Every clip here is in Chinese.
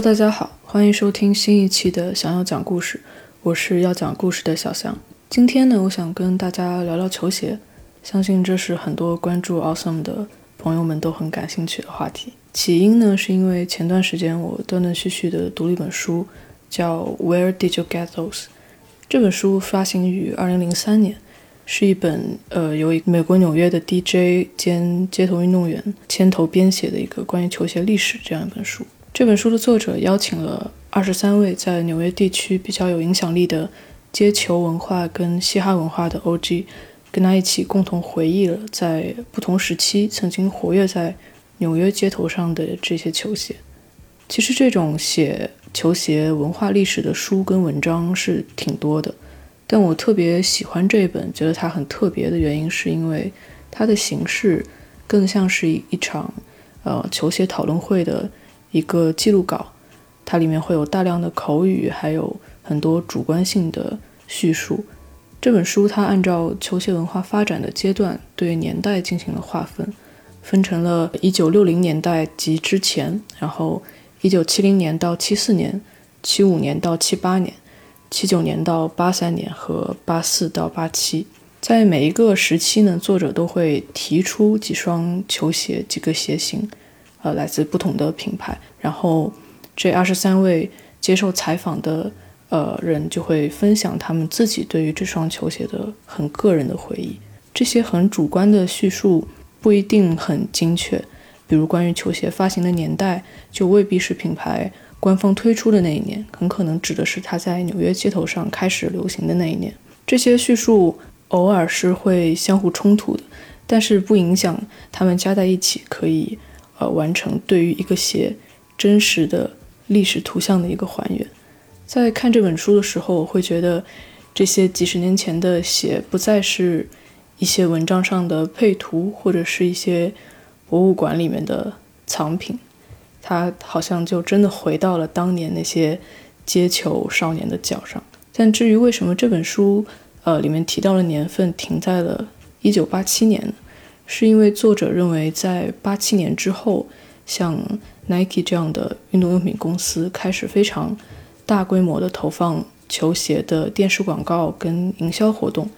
大家好，欢迎收听新一期的想要讲故事，我是要讲故事的小翔。今天呢，我想跟大家聊聊球鞋，相信这是很多关注 Awesome 的朋友们都很感兴趣的话题。起因呢，是因为前段时间我断断续续的读了一本书，叫《Where Did You Get Those》。这本书发行于二零零三年，是一本呃由美国纽约的 DJ 兼街头运动员牵头编写的一个关于球鞋历史这样一本书。这本书的作者邀请了二十三位在纽约地区比较有影响力的街球文化跟嘻哈文化的 OG，跟他一起共同回忆了在不同时期曾经活跃在。纽约街头上的这些球鞋，其实这种写球鞋文化历史的书跟文章是挺多的，但我特别喜欢这一本，觉得它很特别的原因，是因为它的形式更像是一场呃球鞋讨论会的一个记录稿，它里面会有大量的口语，还有很多主观性的叙述。这本书它按照球鞋文化发展的阶段对年代进行了划分。分成了1960年代及之前，然后1970年到74年，75年到78年，79年到83年和84到87。在每一个时期呢，作者都会提出几双球鞋、几个鞋型，呃，来自不同的品牌。然后这二十三位接受采访的呃人就会分享他们自己对于这双球鞋的很个人的回忆。这些很主观的叙述。不一定很精确，比如关于球鞋发行的年代，就未必是品牌官方推出的那一年，很可能指的是它在纽约街头上开始流行的那一年。这些叙述偶尔是会相互冲突的，但是不影响它们加在一起可以呃完成对于一个鞋真实的历史图像的一个还原。在看这本书的时候，我会觉得这些几十年前的鞋不再是。一些文章上的配图，或者是一些博物馆里面的藏品，它好像就真的回到了当年那些街球少年的脚上。但至于为什么这本书，呃，里面提到的年份停在了一九八七年呢，是因为作者认为在八七年之后，像 Nike 这样的运动用品公司开始非常大规模的投放球鞋的电视广告跟营销活动，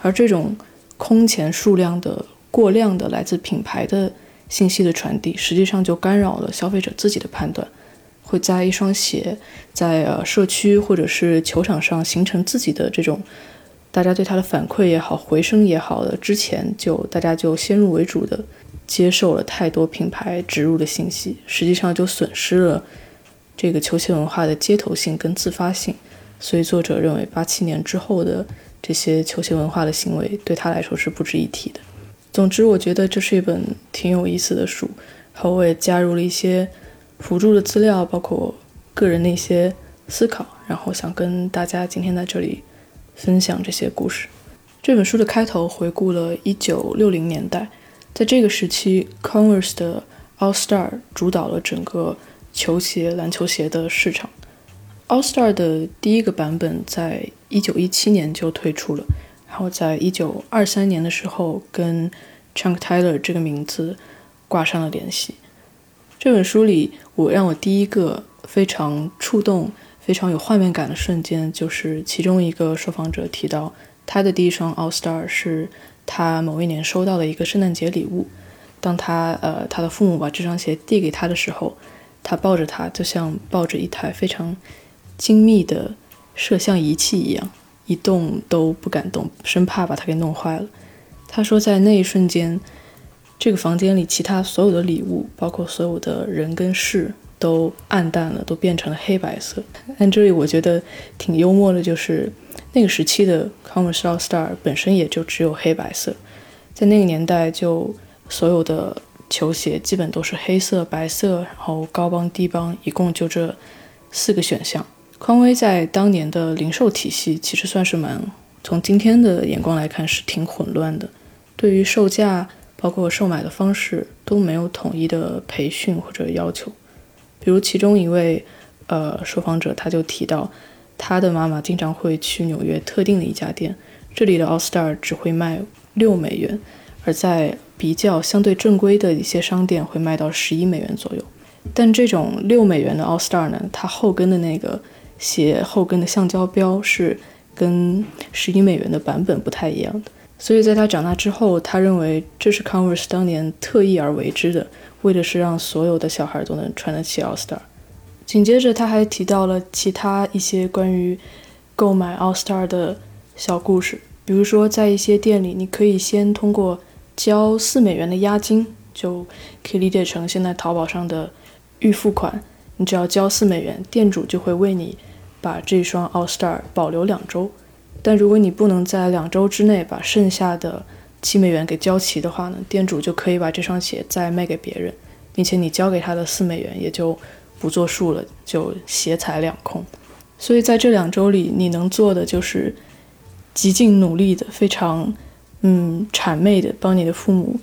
而这种。空前数量的过量的来自品牌的信息的传递，实际上就干扰了消费者自己的判断，会在一双鞋在呃社区或者是球场上形成自己的这种大家对它的反馈也好、回声也好的之前，就大家就先入为主的接受了太多品牌植入的信息，实际上就损失了这个球鞋文化的街头性跟自发性。所以作者认为，八七年之后的。这些球鞋文化的行为对他来说是不值一提的。总之，我觉得这是一本挺有意思的书，然后我也加入了一些辅助的资料，包括个人的一些思考，然后想跟大家今天在这里分享这些故事。这本书的开头回顾了1960年代，在这个时期，Converse 的 All Star 主导了整个球鞋、篮球鞋的市场。All Star 的第一个版本在一九一七年就推出了，然后在一九二三年的时候跟 Chunk Taylor 这个名字挂上了联系。这本书里，我让我第一个非常触动、非常有画面感的瞬间，就是其中一个受访者提到，他的第一双 All Star 是他某一年收到的一个圣诞节礼物。当他呃他的父母把这双鞋递给他的时候，他抱着它，就像抱着一台非常。精密的摄像仪器一样，一动都不敢动，生怕把它给弄坏了。他说，在那一瞬间，这个房间里其他所有的礼物，包括所有的人跟事，都暗淡了，都变成了黑白色。但这里我觉得挺幽默的，就是那个时期的 Converse All Star 本身也就只有黑白色，在那个年代，就所有的球鞋基本都是黑色、白色，然后高帮、低帮，一共就这四个选项。匡威在当年的零售体系其实算是蛮，从今天的眼光来看是挺混乱的，对于售价包括售买的方式都没有统一的培训或者要求。比如其中一位呃受访者他就提到，他的妈妈经常会去纽约特定的一家店，这里的 All Star 只会卖六美元，而在比较相对正规的一些商店会卖到十一美元左右。但这种六美元的 All Star 呢，它后跟的那个鞋后跟的橡胶标是跟十一美元的版本不太一样的。所以在他长大之后，他认为这是 Converse 当年特意而为之的，为的是让所有的小孩都能穿得起 All Star。紧接着他还提到了其他一些关于购买 All Star 的小故事，比如说在一些店里，你可以先通过交四美元的押金，就可以理解成现在淘宝上的预付款，你只要交四美元，店主就会为你把这双 All Star 保留两周。但如果你不能在两周之内把剩下的七美元给交齐的话呢，店主就可以把这双鞋再卖给别人，并且你交给他的四美元也就不作数了，就鞋财两空。所以在这两周里，你能做的就是极尽努力的、非常嗯谄媚的帮你的父母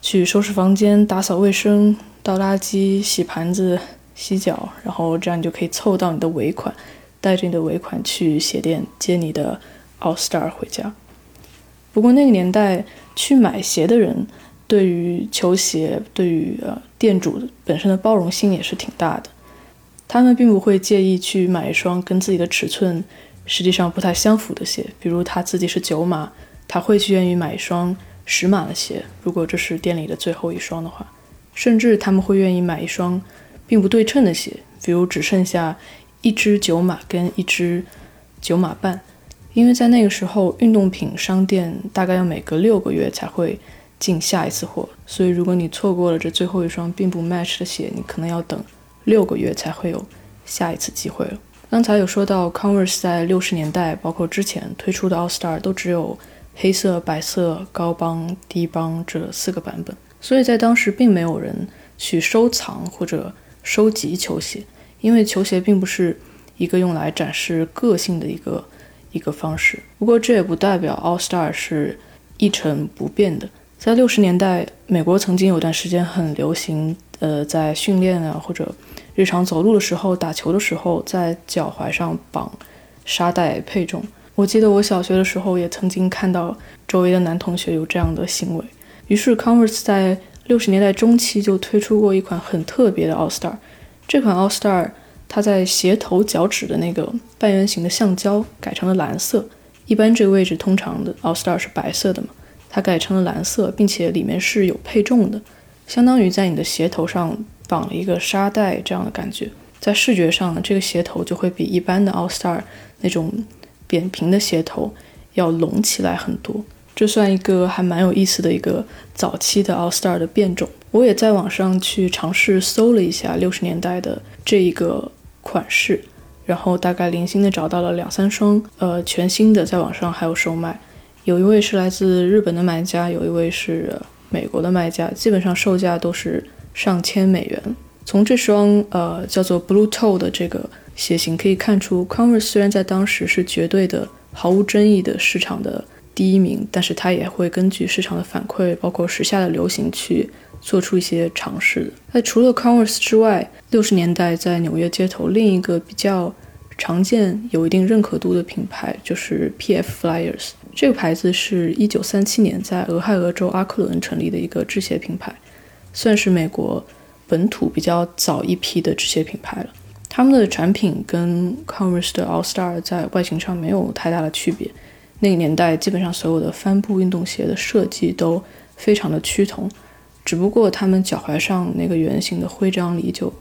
去收拾房间、打扫卫生、倒垃圾、洗盘子、洗脚，然后这样你就可以凑到你的尾款。带着你的尾款去鞋店接你的 All Star 回家。不过那个年代去买鞋的人，对于球鞋，对于呃店主本身的包容性也是挺大的。他们并不会介意去买一双跟自己的尺寸实际上不太相符的鞋，比如他自己是九码，他会去愿意买一双十码的鞋，如果这是店里的最后一双的话。甚至他们会愿意买一双并不对称的鞋，比如只剩下。一只九码跟一只九码半，因为在那个时候，运动品商店大概要每隔六个月才会进下一次货，所以如果你错过了这最后一双并不 match 的鞋，你可能要等六个月才会有下一次机会了。刚才有说到，Converse 在六十年代，包括之前推出的 All Star 都只有黑色、白色、高帮、低帮这四个版本，所以在当时并没有人去收藏或者收集球鞋。因为球鞋并不是一个用来展示个性的一个一个方式，不过这也不代表 All Star 是一成不变的。在六十年代，美国曾经有段时间很流行，呃，在训练啊或者日常走路的时候、打球的时候，在脚踝上绑沙袋配重。我记得我小学的时候也曾经看到周围的男同学有这样的行为，于是 Converse 在六十年代中期就推出过一款很特别的 All Star。这款 All Star，它在鞋头脚趾的那个半圆形的橡胶改成了蓝色。一般这个位置通常的 All Star 是白色的嘛，它改成了蓝色，并且里面是有配重的，相当于在你的鞋头上绑了一个沙袋这样的感觉。在视觉上呢，这个鞋头就会比一般的 All Star 那种扁平的鞋头要隆起来很多。这算一个还蛮有意思的一个早期的 All Star 的变种。我也在网上去尝试搜了一下六十年代的这一个款式，然后大概零星的找到了两三双，呃，全新的在网上还有售卖。有一位是来自日本的买家，有一位是美国的卖家，基本上售价都是上千美元。从这双呃叫做 Blue Toe 的这个鞋型可以看出，Converse 虽然在当时是绝对的毫无争议的市场的第一名，但是它也会根据市场的反馈，包括时下的流行去。做出一些尝试的。那除了 Converse 之外，六十年代在纽约街头另一个比较常见、有一定认可度的品牌就是 PF Flyers。这个牌子是一九三七年在俄亥俄州阿克伦成立的一个制鞋品牌，算是美国本土比较早一批的制鞋品牌了。他们的产品跟 Converse 的 All Star 在外形上没有太大的区别。那个年代基本上所有的帆布运动鞋的设计都非常的趋同。只不过他们脚踝上那个圆形的徽章里就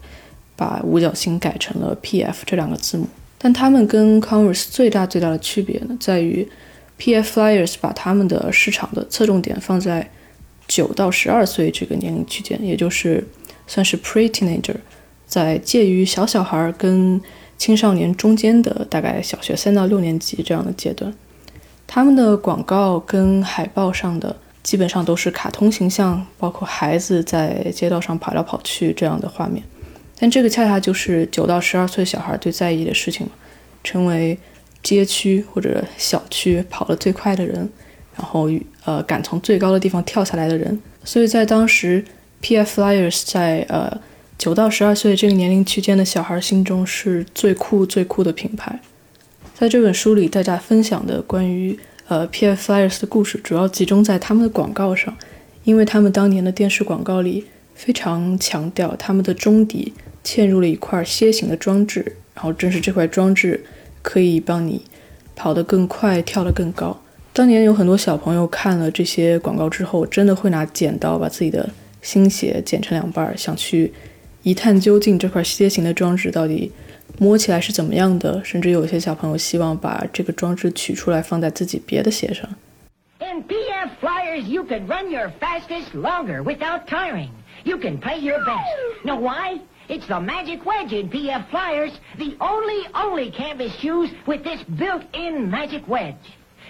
把五角星改成了 P.F 这两个字母，但他们跟 Converse 最大最大的区别呢，在于 P.F Flyers 把他们的市场的侧重点放在九到十二岁这个年龄区间，也就是算是 pre-teenager，在介于小小孩跟青少年中间的大概小学三到六年级这样的阶段，他们的广告跟海报上的。基本上都是卡通形象，包括孩子在街道上跑来跑去这样的画面。但这个恰恰就是九到十二岁小孩最在意的事情了，成为街区或者小区跑得最快的人，然后呃敢从最高的地方跳下来的人。所以在当时，P.F. Flyers 在呃九到十二岁这个年龄区间的小孩心中是最酷最酷的品牌。在这本书里，大家分享的关于。呃，P.F. Flyers 的故事主要集中在他们的广告上，因为他们当年的电视广告里非常强调他们的中底嵌入了一块楔形的装置，然后正是这块装置可以帮你跑得更快、跳得更高。当年有很多小朋友看了这些广告之后，真的会拿剪刀把自己的新鞋剪成两半，想去一探究竟这块楔形的装置到底摸起来是怎么样的。甚至有些小朋友希望把这个装置取出来放在自己别的鞋上。In PF Flyers, you can run your fastest longer without tiring. You can play your best. Know why? It's the magic wedge in PF Flyers, the only, only canvas shoes with this built-in magic wedge.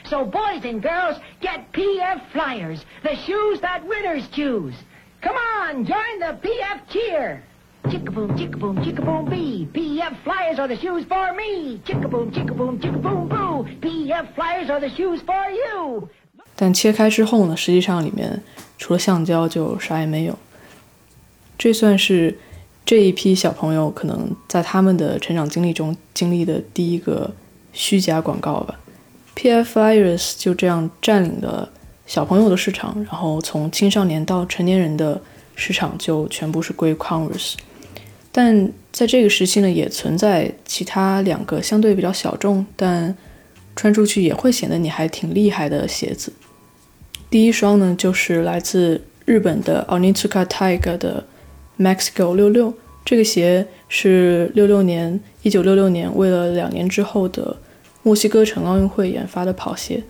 So boys and girls, get PF Flyers, the shoes that winners choose. Come on, join the PF cheer. Chick-a-boom, chick-a-boom, chick-a-boom, B. P.F. Flyers are the shoes for me. Chickaboom, chickaboom, chickaboom boo. PF Flyers are the shoes for you. 但切开之后呢，实际上里面除了橡胶就啥也没有。这算是这一批小朋友可能在他们的成长经历中经历的第一个虚假广告吧。PF Flyers 就这样占领了小朋友的市场，然后从青少年到成年人的市场就全部是归 Converse。但在这个时期呢，也存在其他两个相对比较小众，但穿出去也会显得你还挺厉害的鞋子。第一双呢，就是来自日本的 Onitsuka Tiger 的 Mexico 六六。这个鞋是六六年，一九六六年为了两年之后的墨西哥城奥运会研发的跑鞋。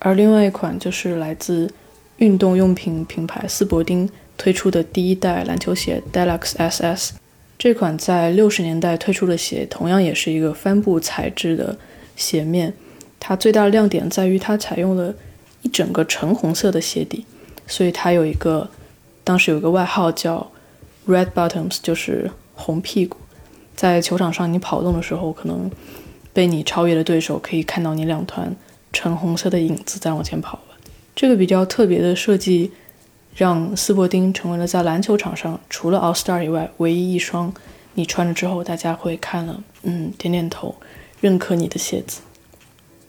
而另外一款就是来自运动用品品牌斯伯丁推出的第一代篮球鞋 Deluxe SS。这款在六十年代推出的鞋，同样也是一个帆布材质的鞋面。它最大的亮点在于它采用了。一整个橙红色的鞋底，所以它有一个，当时有一个外号叫 Red Bottoms，就是红屁股。在球场上你跑动的时候，可能被你超越的对手可以看到你两团橙红色的影子在往前跑。这个比较特别的设计，让斯伯丁成为了在篮球场上除了 All Star 以外唯一一双你穿了之后大家会看了，嗯，点点头，认可你的鞋子。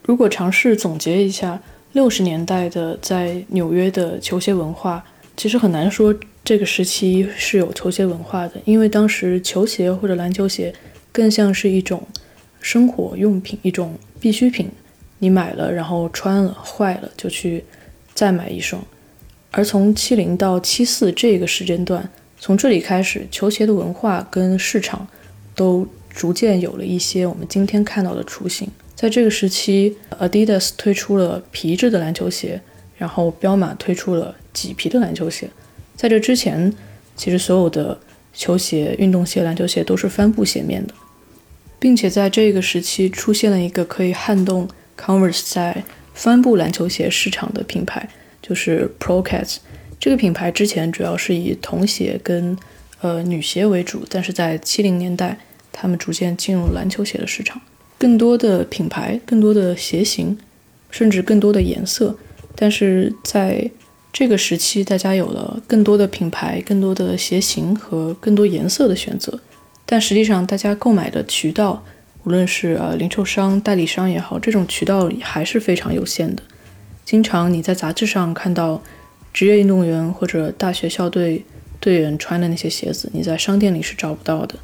如果尝试总结一下。六十年代的在纽约的球鞋文化，其实很难说这个时期是有球鞋文化的，因为当时球鞋或者篮球鞋更像是一种生活用品，一种必需品。你买了，然后穿了，坏了就去再买一双。而从七零到七四这个时间段，从这里开始，球鞋的文化跟市场都逐渐有了一些我们今天看到的雏形。在这个时期，Adidas 推出了皮质的篮球鞋，然后彪马推出了麂皮的篮球鞋。在这之前，其实所有的球鞋、运动鞋、篮球鞋都是帆布鞋面的，并且在这个时期出现了一个可以撼动 Converse 在帆布篮球鞋市场的品牌，就是 Pro Cats。这个品牌之前主要是以童鞋跟呃女鞋为主，但是在七零年代，他们逐渐进入篮球鞋的市场。更多的品牌，更多的鞋型，甚至更多的颜色。但是在这个时期，大家有了更多的品牌、更多的鞋型和更多颜色的选择。但实际上，大家购买的渠道，无论是呃零售商、代理商也好，这种渠道还是非常有限的。经常你在杂志上看到职业运动员或者大学校队队员穿的那些鞋子，你在商店里是找不到的。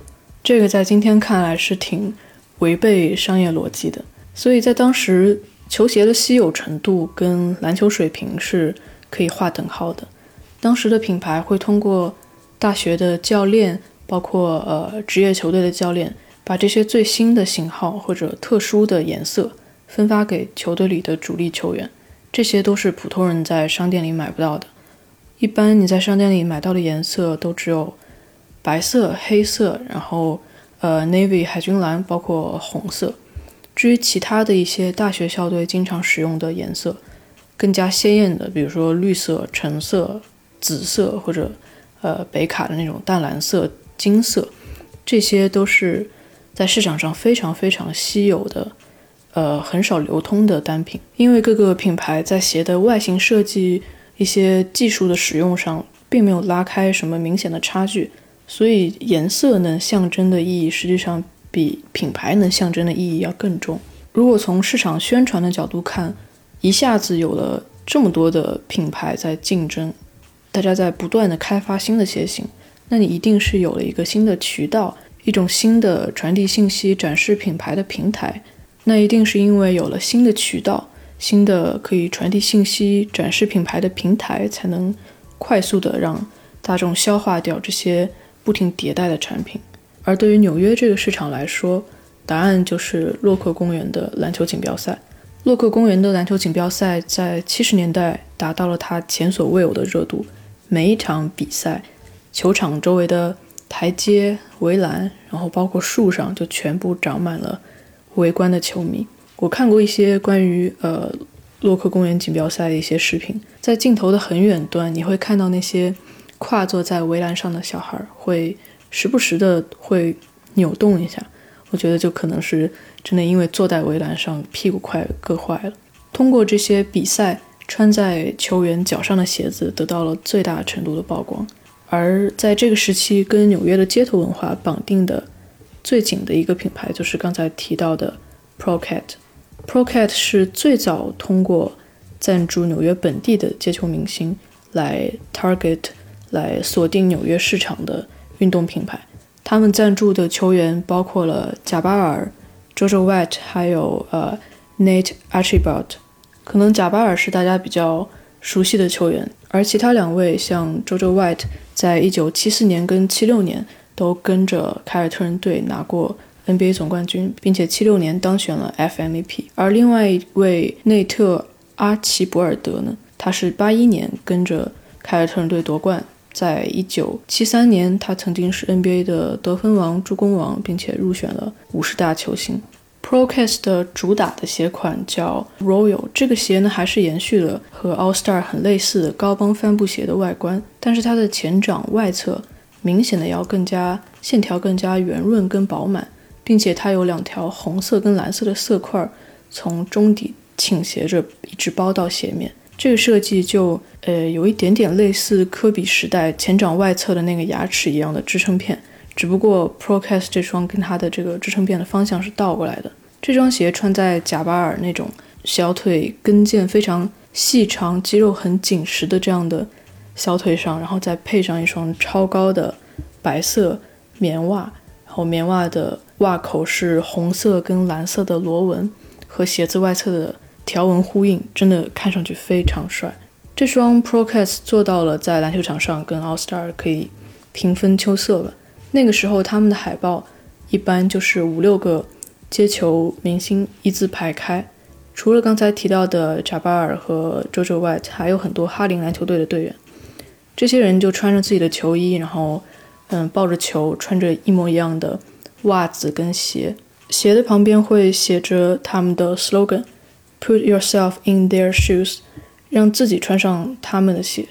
这个在今天看来是挺。违背商业逻辑的，所以在当时，球鞋的稀有程度跟篮球水平是可以划等号的。当时的品牌会通过大学的教练，包括呃职业球队的教练，把这些最新的型号或者特殊的颜色分发给球队里的主力球员。这些都是普通人在商店里买不到的。一般你在商店里买到的颜色都只有白色、黑色，然后。呃，navy 海军蓝，包括红色。至于其他的一些大学校队经常使用的颜色，更加鲜艳的，比如说绿色、橙色、紫色，或者呃北卡的那种淡蓝色、金色，这些都是在市场上非常非常稀有的，呃很少流通的单品。因为各个品牌在鞋的外形设计、一些技术的使用上，并没有拉开什么明显的差距。所以颜色能象征的意义，实际上比品牌能象征的意义要更重。如果从市场宣传的角度看，一下子有了这么多的品牌在竞争，大家在不断的开发新的鞋型，那你一定是有了一个新的渠道，一种新的传递信息、展示品牌的平台。那一定是因为有了新的渠道、新的可以传递信息、展示品牌的平台，才能快速的让大众消化掉这些不停迭代的产品。而对于纽约这个市场来说，答案就是洛克公园的篮球锦标赛。洛克公园的篮球锦标赛在七十年代达到了它前所未有的热度。每一场比赛，球场周围的台阶、围栏，然后包括树上，就全部长满了围观的球迷。我看过一些关于呃洛克公园锦标赛的一些视频，在镜头的很远端，你会看到那些跨坐在围栏上的小孩会时不时的会扭动一下。我觉得就可能是真的，因为坐在围栏上，屁股快硌坏了。通过这些比赛，穿在球员脚上的鞋子得到了最大程度的曝光。而在这个时期，跟纽约的街头文化绑定的最紧的一个品牌，就是刚才提到的 Procat。Procat 是最早通过赞助纽约本地的街球明星来 target 来锁定纽约市场的运动品牌。他们赞助的球员包括了贾巴尔、JoJo White，还有呃 Nate Archibald。可能贾巴尔是大家比较熟悉的球员，而其他两位像 JoJo White，在一九七四年跟七六年都跟着凯尔特人队拿过 NBA 总冠军，并且七六年当选了 FMVP。而另外一位内特阿奇博尔德呢，他是八一年跟着凯尔特人队夺冠。在一九七三年，他曾经是 NBA 的得分王、助攻王，并且入选了五十大球星。Procast 的主打的鞋款叫 Royal，这个鞋呢还是延续了和 All Star 很类似的高帮帆布鞋的外观，但是它的前掌外侧明显的要更加线条更加圆润跟饱满，并且它有两条红色跟蓝色的色块从中底倾斜着一直包到鞋面。这个设计就呃有一点点类似科比时代前掌外侧的那个牙齿一样的支撑片，只不过 Procast 这双跟它的这个支撑片的方向是倒过来的。这双鞋穿在贾巴尔那种小腿跟腱非常细长、肌肉很紧实的这样的小腿上，然后再配上一双超高的白色棉袜，然后棉袜的袜口是红色跟蓝色的螺纹，和鞋子外侧的。条纹呼应，真的看上去非常帅。这双 Procast 做到了在篮球场上跟 All Star 可以平分秋色了。那个时候他们的海报一般就是五六个接球明星一字排开，除了刚才提到的贾巴尔和 JoJo White，还有很多哈林篮球队的队员。这些人就穿着自己的球衣，然后嗯抱着球，穿着一模一样的袜子跟鞋，鞋的旁边会写着他们的 slogan。Put yourself in their shoes，让自己穿上他们的鞋。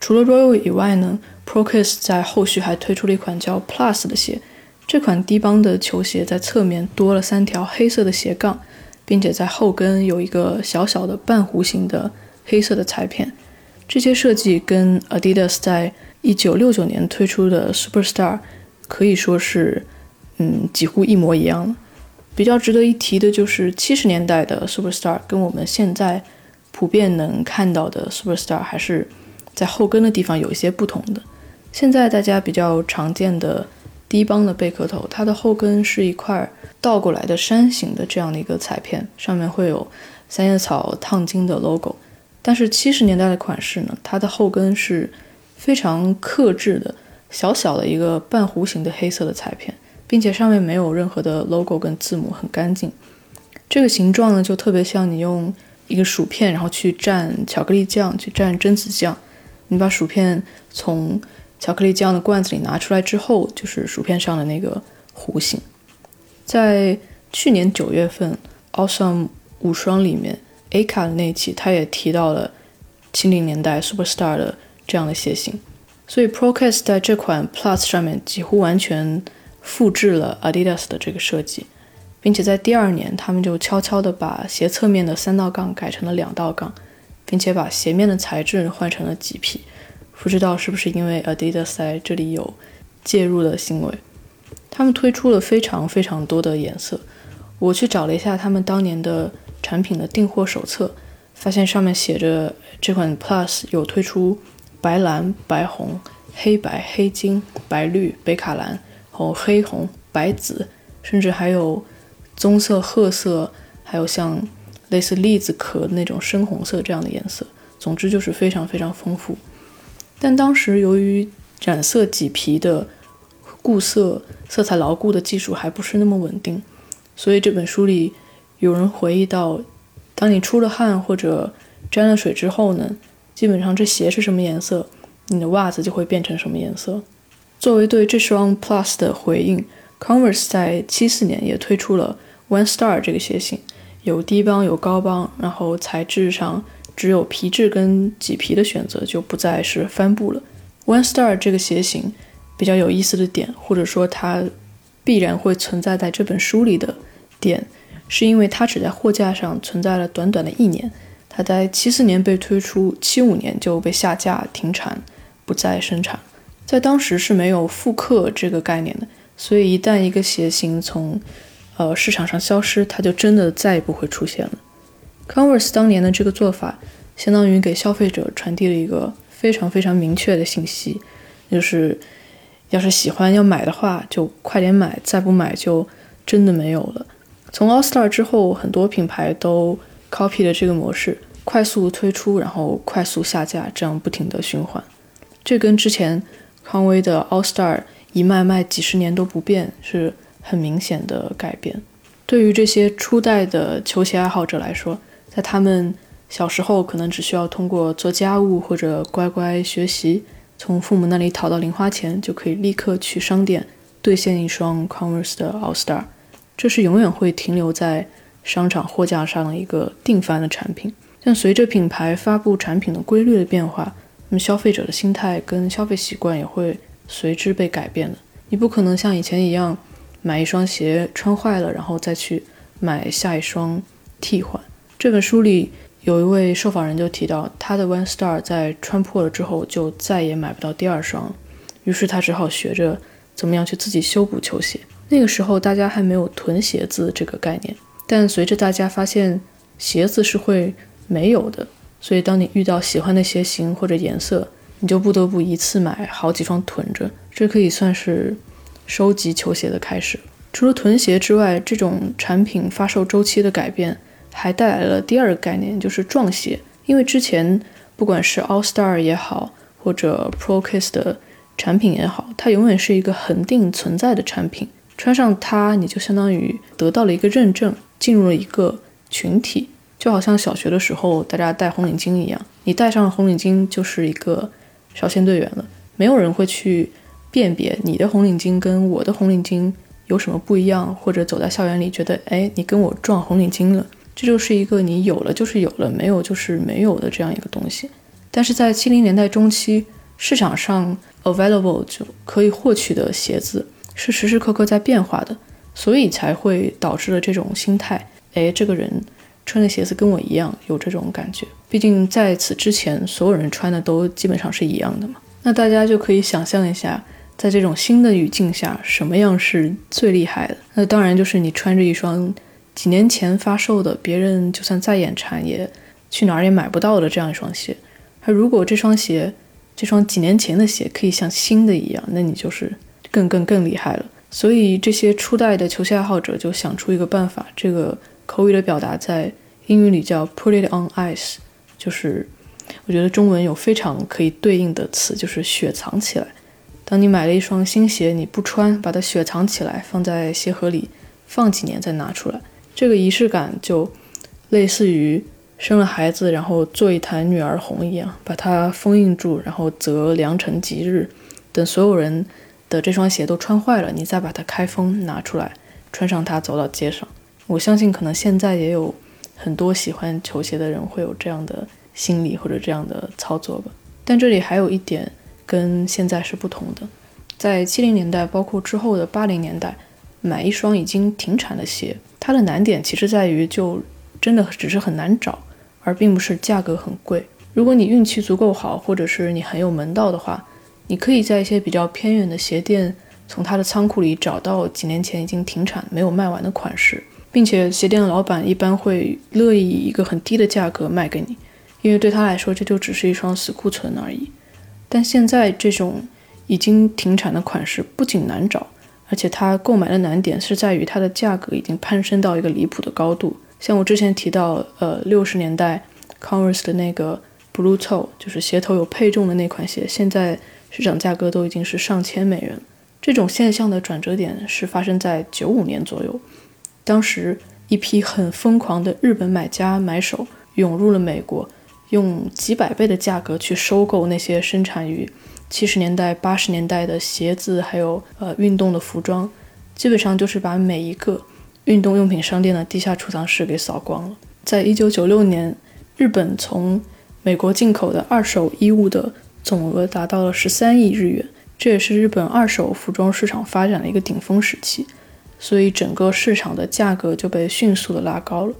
除了 Royal 以外呢，Procast 在后续还推出了一款叫 Plus 的鞋。这款低帮的球鞋在侧面多了三条黑色的斜杠，并且在后跟有一个小小的半弧形的黑色的裁片。这些设计跟 Adidas 在一九六九年推出的 Superstar 可以说是，嗯，几乎一模一样了。比较值得一提的就是七十年代的 Superstar 跟我们现在普遍能看到的 Superstar 还是在后跟的地方有一些不同的。现在大家比较常见的低帮的贝壳头，它的后跟是一块倒过来的山形的这样的一个彩片，上面会有三叶草烫金的 logo。但是七十年代的款式呢，它的后跟是非常克制的，小小的一个半弧形的黑色的彩片。并且上面没有任何的 logo 跟字母，很干净。这个形状呢，就特别像你用一个薯片，然后去蘸巧克力酱，去蘸榛子酱。你把薯片从巧克力酱的罐子里拿出来之后，就是薯片上的那个弧形。在去年九月份，Awesome 五双里面，A 卡的那期，他也提到了七零年代 Superstar 的这样的鞋型。所以 Procast 在这款 Plus 上面几乎完全。复制了 Adidas 的这个设计，并且在第二年，他们就悄悄地把鞋侧面的三道杠改成了两道杠，并且把鞋面的材质换成了麂皮。不知道是不是因为 Adidas 在这里有介入的行为？他们推出了非常非常多的颜色。我去找了一下他们当年的产品的订货手册，发现上面写着这款 Plus 有推出白蓝、白红、黑白、黑金、白绿、北卡蓝，然后黑红、白紫，甚至还有棕色、褐色，还有像类似栗子壳那种深红色这样的颜色。总之就是非常非常丰富。但当时由于染色麂皮的固色、色彩牢固的技术还不是那么稳定，所以这本书里有人回忆到，当你出了汗或者沾了水之后呢，基本上这鞋是什么颜色，你的袜子就会变成什么颜色。作为对这双 Plus 的回应，Converse 在七四年也推出了 One Star 这个鞋型，有低帮有高帮，然后材质上只有皮质跟麂皮的选择，就不再是帆布了。One Star 这个鞋型比较有意思的点，或者说它必然会存在在这本书里的点，是因为它只在货架上存在了短短的一年。它在七四年被推出，七五年就被下架停产，不再生产。在当时是没有复刻这个概念的，所以一旦一个鞋型从呃市场上消失，它就真的再也不会出现了。Converse 当年的这个做法，相当于给消费者传递了一个非常非常明确的信息，就是要是喜欢要买的话，就快点买，再不买就真的没有了。从 All Star 之后，很多品牌都 copy 了这个模式，快速推出，然后快速下架，这样不停的循环。这跟之前康威的 All Star 一卖卖几十年都不变，是很明显的改变。对于这些初代的球鞋爱好者来说，在他们小时候可能只需要通过做家务或者乖乖学习，从父母那里讨到零花钱，就可以立刻去商店兑现一双 Converse 的 All Star。这是永远会停留在商场货架上的一个定番的产品。但随着品牌发布产品的规律的变化，那么消费者的心态跟消费习惯也会随之被改变的。你不可能像以前一样买一双鞋穿坏了，然后再去买下一双替换。这本书里有一位受访人就提到，他的 One Star 在穿破了之后就再也买不到第二双，于是他只好学着怎么样去自己修补球鞋。那个时候大家还没有囤鞋子这个概念。但随着大家发现鞋子是会没有的，所以当你遇到喜欢的鞋型或者颜色，你就不得不一次买好几双囤着。这可以算是收集球鞋的开始。除了囤鞋之外，这种产品发售周期的改变还带来了第二个概念，就是撞鞋。因为之前不管是 All Star 也好，或者 Pro Kiss 的产品也好，它永远是一个恒定存在的产品。穿上它，你就相当于得到了一个认证。进入了一个群体，就好像小学的时候大家戴红领巾一样，你戴上了红领巾就是一个少先队员了。没有人会去辨别你的红领巾跟我的红领巾有什么不一样，或者走在校园里觉得，哎，你跟我撞红领巾了。这就是一个你有了就是有了，没有就是没有的这样一个东西。但是在七零年代中期，市场上 available 就可以获取的鞋子是时时刻刻在变化的。所以才会导致了这种心态，哎，这个人穿的鞋子跟我一样，有这种感觉。毕竟在此之前，所有人穿的都基本上是一样的嘛。那大家就可以想象一下，在这种新的语境下，什么样是最厉害的？那当然就是你穿着一双几年前发售的，别人就算再眼馋也去哪儿也买不到的这样一双鞋。而如果这双鞋，这双几年前的鞋可以像新的一样，那你就是更更更厉害了。所以这些初代的球鞋爱好者就想出一个办法，这个口语的表达在英语里叫 put it on ice，就是我觉得中文有非常可以对应的词，就是雪藏起来。当你买了一双新鞋，你不穿，把它雪藏起来，放在鞋盒里放几年再拿出来，这个仪式感就类似于生了孩子然后做一坛女儿红一样，把它封印住，然后择良辰吉日，等所有人。的这双鞋都穿坏了，你再把它开封拿出来，穿上它走到街上。我相信可能现在也有很多喜欢球鞋的人会有这样的心理或者这样的操作吧。但这里还有一点跟现在是不同的，在七零年代，包括之后的八零年代，买一双已经停产的鞋，它的难点其实在于就真的只是很难找，而并不是价格很贵。如果你运气足够好，或者是你很有门道的话。你可以在一些比较偏远的鞋店，从他的仓库里找到几年前已经停产、没有卖完的款式，并且鞋店的老板一般会乐意以一个很低的价格卖给你，因为对他来说这就只是一双死库存而已。但现在这种已经停产的款式不仅难找，而且它购买的难点是在于它的价格已经攀升到一个离谱的高度。像我之前提到，呃，六十年代 Converse 的那个 Blue Toe，就是鞋头有配重的那款鞋，现在市场价格都已经是上千美元。这种现象的转折点是发生在九五年左右，当时一批很疯狂的日本买家买手涌入了美国，用几百倍的价格去收购那些生产于七十年代、八十年代的鞋子，还有呃运动的服装，基本上就是把每一个运动用品商店的地下储藏室给扫光了。在一九九六年，日本从美国进口的二手衣物的总额达到了十三亿日元。这也是日本二手服装市场发展的一个顶峰时期，所以整个市场的价格就被迅速的拉高了。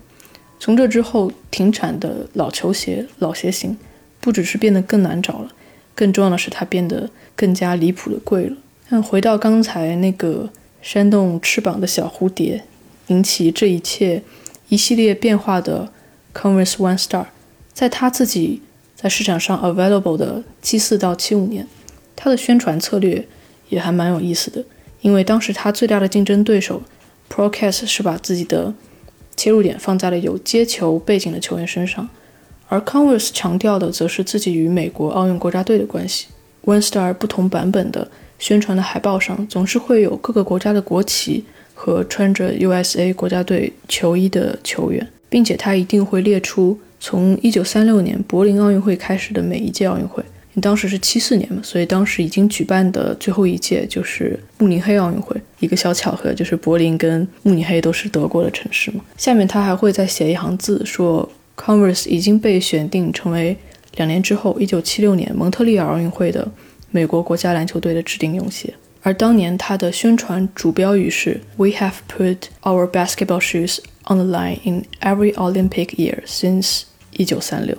从这之后，停产的老球鞋、老鞋型不只是变得更难找了，更重要的是它变得更加离谱的贵了。那回到刚才那个扇动翅膀的小蝴蝶，引起这一切一系列变化的 Converse One Star，在他自己在市场上 available 的七四到七五年。他的宣传策略也还蛮有意思的，因为当时他最大的竞争对手 Procast 是把自己的切入点放在了有接球背景的球员身上，而 Converse 强调的则是自己与美国奥运国家队的关系。One Star 不同版本的宣传的海报上总是会有各个国家的国旗和穿着 USA 国家队球衣的球员，并且他一定会列出从1936年柏林奥运会开始的每一届奥运会。你当时是七四年嘛，所以当时已经举办的最后一届就是慕尼黑奥运会。一个小巧合就是柏林跟慕尼黑都是德国的城市嘛。下面他还会再写一行字，说 Converse 已经被选定成为两年之后一九七六年蒙特利尔奥运会的美国国家篮球队的指定用鞋。而当年他的宣传主标语是 We have put our basketball shoes on the line in every Olympic year since 一九三六，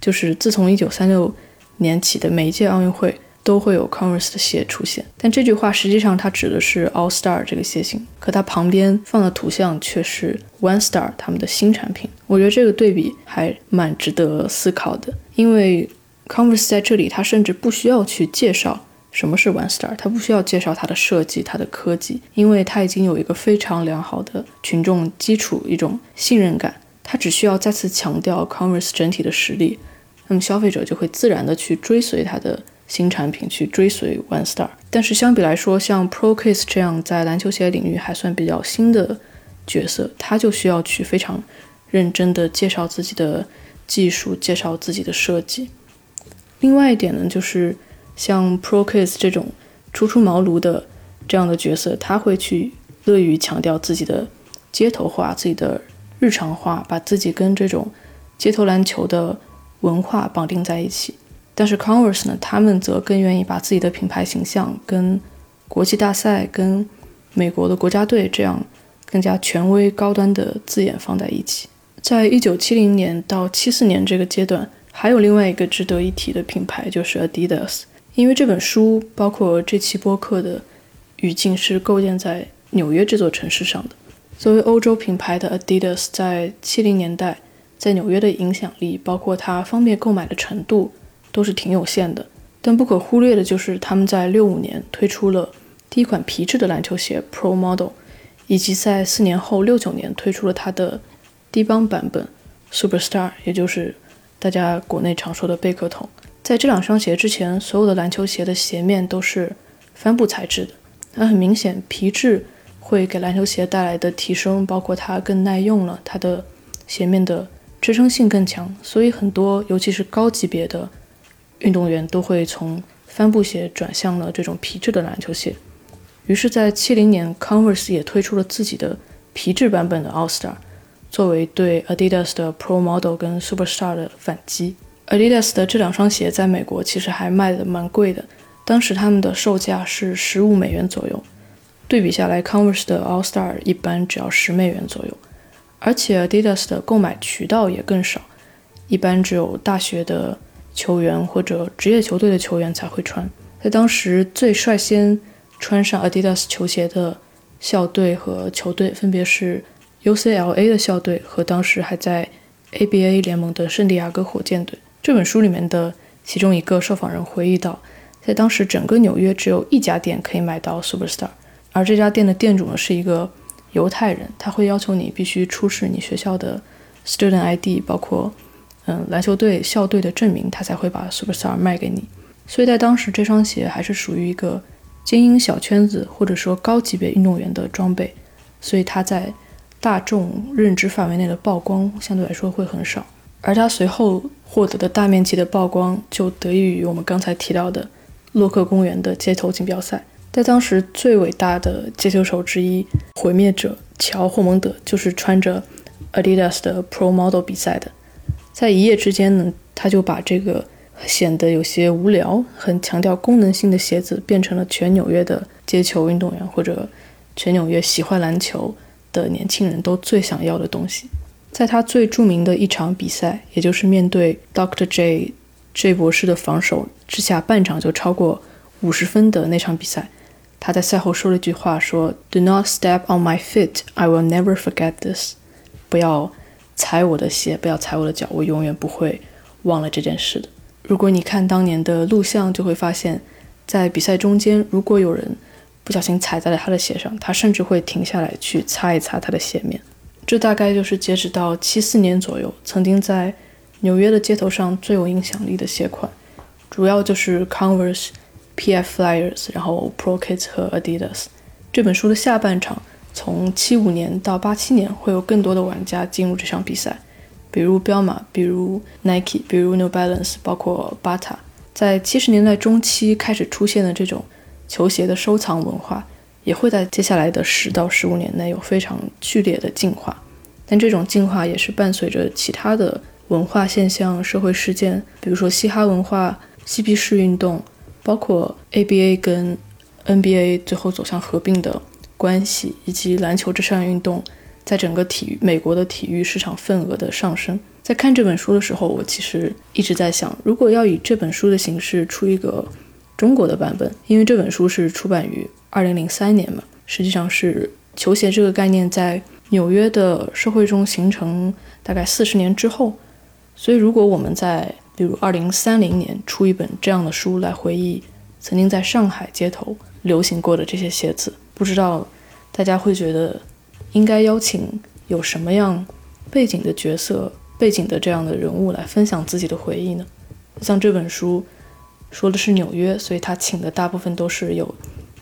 就是自从一九三六。年起的每一届奥运会都会有 Converse 的鞋出现，但这句话实际上它指的是 All Star 这个鞋型，可它旁边放的图像却是 One Star 他们的新产品。我觉得这个对比还蛮值得思考的，因为 Converse 在这里它甚至不需要去介绍什么是 One Star，它不需要介绍它的设计、它的科技，因为它已经有一个非常良好的群众基础，一种信任感，它只需要再次强调 Converse 整体的实力。那么消费者就会自然的去追随它的新产品，去追随 One Star。但是相比来说，像 Pro Case 这样在篮球鞋领域还算比较新的角色，他就需要去非常认真的介绍自己的技术，介绍自己的设计。另外一点呢，就是像 Pro Case 这种初出茅庐的这样的角色，他会去乐于强调自己的街头化、自己的日常化，把自己跟这种街头篮球的。文化绑定在一起，但是 Converse 呢，他们则更愿意把自己的品牌形象跟国际大赛、跟美国的国家队这样更加权威、高端的字眼放在一起。在一九七零年到七四年这个阶段，还有另外一个值得一提的品牌就是 Adidas，因为这本书包括这期播客的语境是构建在纽约这座城市上的。作为欧洲品牌的 Adidas，在七零年代。在纽约的影响力，包括它方便购买的程度，都是挺有限的。但不可忽略的就是他们在六五年推出了第一款皮质的篮球鞋 Pro Model，以及在四年后六九年推出了它的低帮版本 Superstar，也就是大家国内常说的贝壳桶。在这两双鞋之前，所有的篮球鞋的鞋面都是帆布材质的。那很明显，皮质会给篮球鞋带来的提升，包括它更耐用了，它的鞋面的。支撑性更强，所以很多尤其是高级别的运动员都会从帆布鞋转向了这种皮质的篮球鞋。于是，在七零年，Converse 也推出了自己的皮质版本的 All Star，作为对 Adidas 的 Pro Model 跟 Superstar 的反击。Adidas 的这两双鞋在美国其实还卖的蛮贵的，当时他们的售价是十五美元左右。对比下来，Converse 的 All Star 一般只要十美元左右。而且 Adidas 的购买渠道也更少，一般只有大学的球员或者职业球队的球员才会穿。在当时最率先穿上 Adidas 球鞋的校队和球队分别是 UCLA 的校队和当时还在 ABA 联盟的圣地亚哥火箭队。这本书里面的其中一个受访人回忆到，在当时整个纽约只有一家店可以买到 Superstar，而这家店的店主呢是一个犹太人，他会要求你必须出示你学校的 Student ID，包括嗯篮球队校队的证明，他才会把 Superstar 卖给你。所以在当时，这双鞋还是属于一个精英小圈子或者说高级别运动员的装备，所以它在大众认知范围内的曝光相对来说会很少。而它随后获得的大面积的曝光，就得益于我们刚才提到的洛克公园的街头锦标赛。在当时最伟大的接球手之一毁灭者乔霍蒙德就是穿着 Adidas 的 Pro Model 比赛的。在一夜之间呢，他就把这个显得有些无聊、很强调功能性的鞋子，变成了全纽约的街球运动员或者全纽约喜欢篮球的年轻人都最想要的东西。在他最著名的一场比赛，也就是面对 Doctor J J 博士的防守之下，半场就超过五十分的那场比赛，他在赛后说了一句话：“说 Do not step on my feet, I will never forget this。”不要踩我的鞋，不要踩我的脚，我永远不会忘了这件事的。如果你看当年的录像，就会发现，在比赛中间，如果有人不小心踩在了他的鞋上，他甚至会停下来去擦一擦他的鞋面。这大概就是截止到七四年左右，曾经在纽约的街头上最有影响力的鞋款，主要就是 Converse、P.F. Flyers，然后 Pro Kids 和 Adidas。这本书的下半场，从七五年到八七年，会有更多的玩家进入这场比赛，比如彪马，比如 Nike，比如 New Balance，包括 Bata。在七十年代中期开始出现的这种球鞋的收藏文化。也会在接下来的十到十五年内有非常剧烈的进化，但这种进化也是伴随着其他的文化现象、社会事件，比如说嘻哈文化、嬉皮士运动，包括 ABA 跟 NBA 最后走向合并的关系，以及篮球这项运动在整个体育美国的体育市场份额的上升。在看这本书的时候，我其实一直在想，如果要以这本书的形式出一个中国的版本，因为这本书是出版于。二零零三年嘛，实际上是球鞋这个概念在纽约的社会中形成大概四十年之后，所以如果我们在比如二零三零年出一本这样的书来回忆曾经在上海街头流行过的这些鞋子，不知道大家会觉得应该邀请有什么样背景的角色、背景的这样的人物来分享自己的回忆呢？像这本书说的是纽约，所以他请的大部分都是有。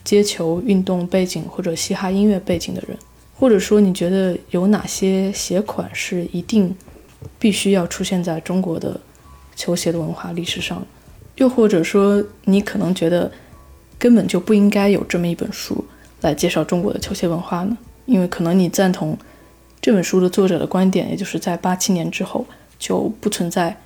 街球运动背景或者嘻哈音乐背景的人，或者说你觉得有哪些鞋款是一定必须要出现在中国的球鞋的文化历史上？又或者说你可能觉得根本就不应该有这么一本书来介绍中国的球鞋文化呢？因为可能你赞同这本书的作者的观点，也就是在八七年之后就不存在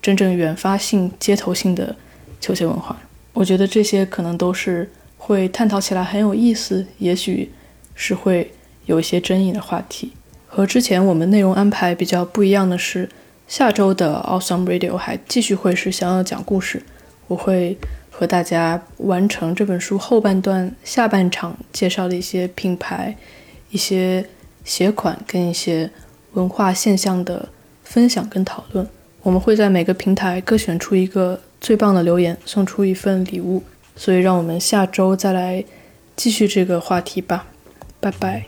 真正原发性街头性的球鞋文化。我觉得这些可能都是。会探讨起来很有意思，也许是会有一些争议的话题。和之前我们内容安排比较不一样的是，下周的 Awesome Radio 还继续会是想要讲故事。我会和大家完成这本书后半段下半场介绍的一些品牌、一些鞋款跟一些文化现象的分享跟讨论。我们会在每个平台各选出一个最棒的留言，送出一份礼物。所以，让我们下周再来继续这个话题吧，拜拜。